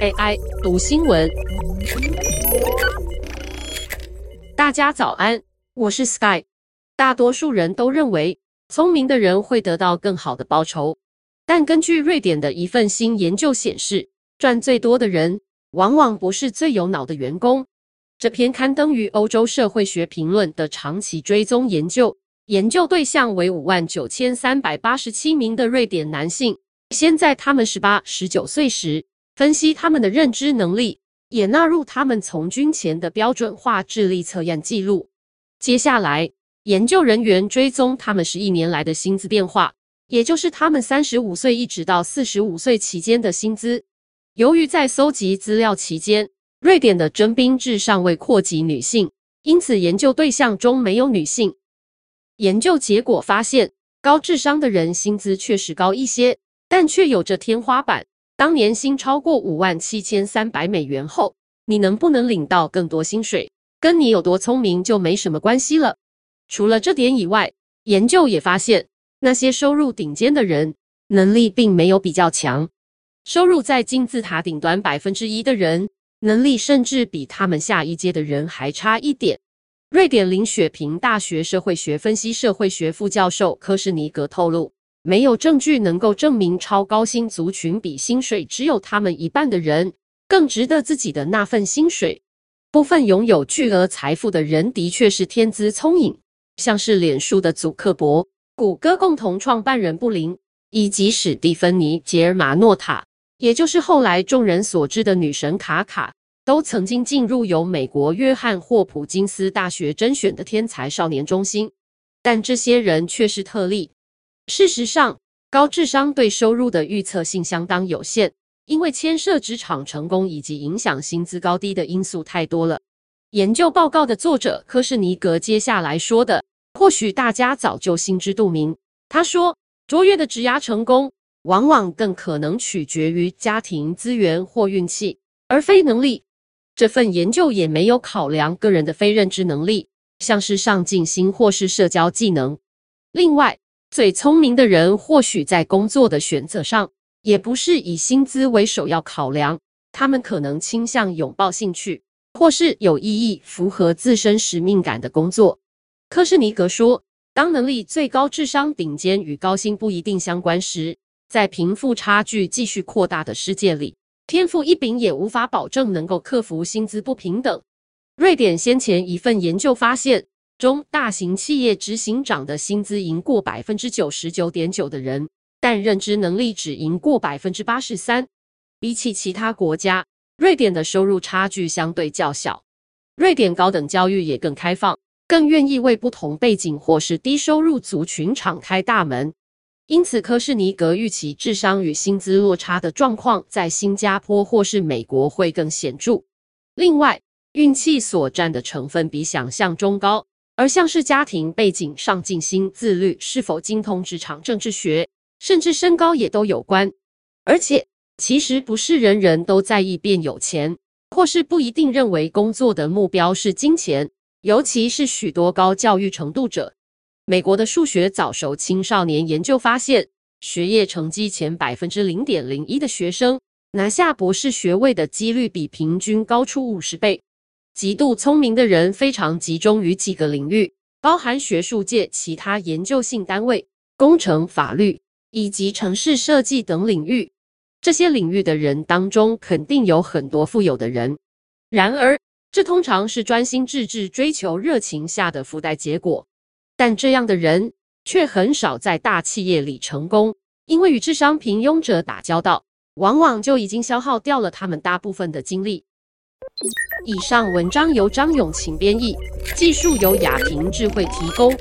AI 读新闻，大家早安，我是 Sky。大多数人都认为聪明的人会得到更好的报酬，但根据瑞典的一份新研究显示，赚最多的人往往不是最有脑的员工。这篇刊登于欧洲社会学评论的长期追踪研究，研究对象为五万九千三百八十七名的瑞典男性，先在他们十八、十九岁时分析他们的认知能力，也纳入他们从军前的标准化智力测验记录。接下来，研究人员追踪他们十一年来的薪资变化，也就是他们三十五岁一直到四十五岁期间的薪资。由于在搜集资料期间，瑞典的征兵制尚未扩及女性，因此研究对象中没有女性。研究结果发现，高智商的人薪资确实高一些，但却有着天花板。当年薪超过五万七千三百美元后，你能不能领到更多薪水，跟你有多聪明就没什么关系了。除了这点以外，研究也发现，那些收入顶尖的人能力并没有比较强，收入在金字塔顶端百分之一的人。能力甚至比他们下一阶的人还差一点。瑞典林雪平大学社会学分析社会学副教授科士尼格透露，没有证据能够证明超高薪族群比薪水只有他们一半的人更值得自己的那份薪水。部分拥有巨额财富的人的确是天资聪颖，像是脸书的祖克伯、谷歌共同创办人布林，以及史蒂芬妮·杰尔玛诺塔。也就是后来众人所知的女神卡卡，都曾经进入由美国约翰霍普金斯大学甄选的天才少年中心，但这些人却是特例。事实上，高智商对收入的预测性相当有限，因为牵涉职场成功以及影响薪资高低的因素太多了。研究报告的作者科士尼格接下来说的，或许大家早就心知肚明。他说：“卓越的职涯成功。”往往更可能取决于家庭资源或运气，而非能力。这份研究也没有考量个人的非认知能力，像是上进心或是社交技能。另外，最聪明的人或许在工作的选择上，也不是以薪资为首要考量，他们可能倾向拥抱兴趣或是有意义、符合自身使命感的工作。科士尼格说，当能力最高、智商顶尖与高薪不一定相关时，在贫富差距继续扩大的世界里，天赋异禀也无法保证能够克服薪资不平等。瑞典先前一份研究发现，中大型企业执行长的薪资赢过百分之九十九点九的人，但认知能力只赢过百分之八十三。比起其他国家，瑞典的收入差距相对较小。瑞典高等教育也更开放，更愿意为不同背景或是低收入族群敞开大门。因此，科士尼格预期智商与薪资落差的状况在新加坡或是美国会更显著。另外，运气所占的成分比想象中高，而像是家庭背景、上进心、自律、是否精通职场政治学，甚至身高也都有关。而且，其实不是人人都在意变有钱，或是不一定认为工作的目标是金钱，尤其是许多高教育程度者。美国的数学早熟青少年研究发现，学业成绩前百分之零点零一的学生拿下博士学位的几率比平均高出五十倍。极度聪明的人非常集中于几个领域，包含学术界、其他研究性单位、工程、法律以及城市设计等领域。这些领域的人当中，肯定有很多富有的人。然而，这通常是专心致志追求热情下的附带结果。但这样的人却很少在大企业里成功，因为与智商平庸者打交道，往往就已经消耗掉了他们大部分的精力。以上文章由张永晴编译，技术由雅婷智慧提供。